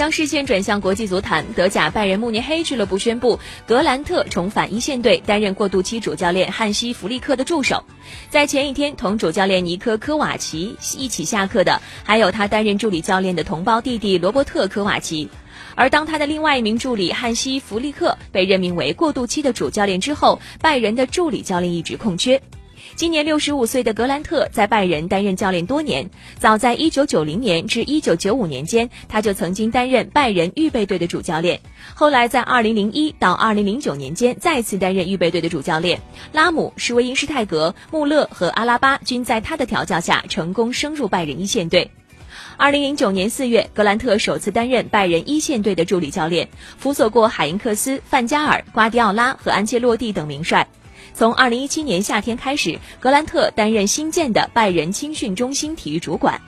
将视线转向国际足坛，德甲拜仁慕尼黑俱乐部宣布，格兰特重返一线队，担任过渡期主教练汉西·弗利克的助手。在前一天，同主教练尼科·科瓦奇一起下课的，还有他担任助理教练的同胞弟弟罗伯特·科瓦奇。而当他的另外一名助理汉西·弗利克被任命为过渡期的主教练之后，拜仁的助理教练一职空缺。今年六十五岁的格兰特在拜仁担任教练多年，早在一九九零年至一九九五年间，他就曾经担任拜仁预备队的主教练。后来在二零零一到二零零九年间再次担任预备队的主教练。拉姆、施维因施泰格、穆勒和阿拉巴均在他的调教下成功升入拜仁一线队。二零零九年四月，格兰特首次担任拜仁一线队的助理教练，辅佐过海因克斯、范加尔、瓜迪奥拉和安切洛蒂等名帅。从二零一七年夏天开始，格兰特担任新建的拜仁青训中心体育主管。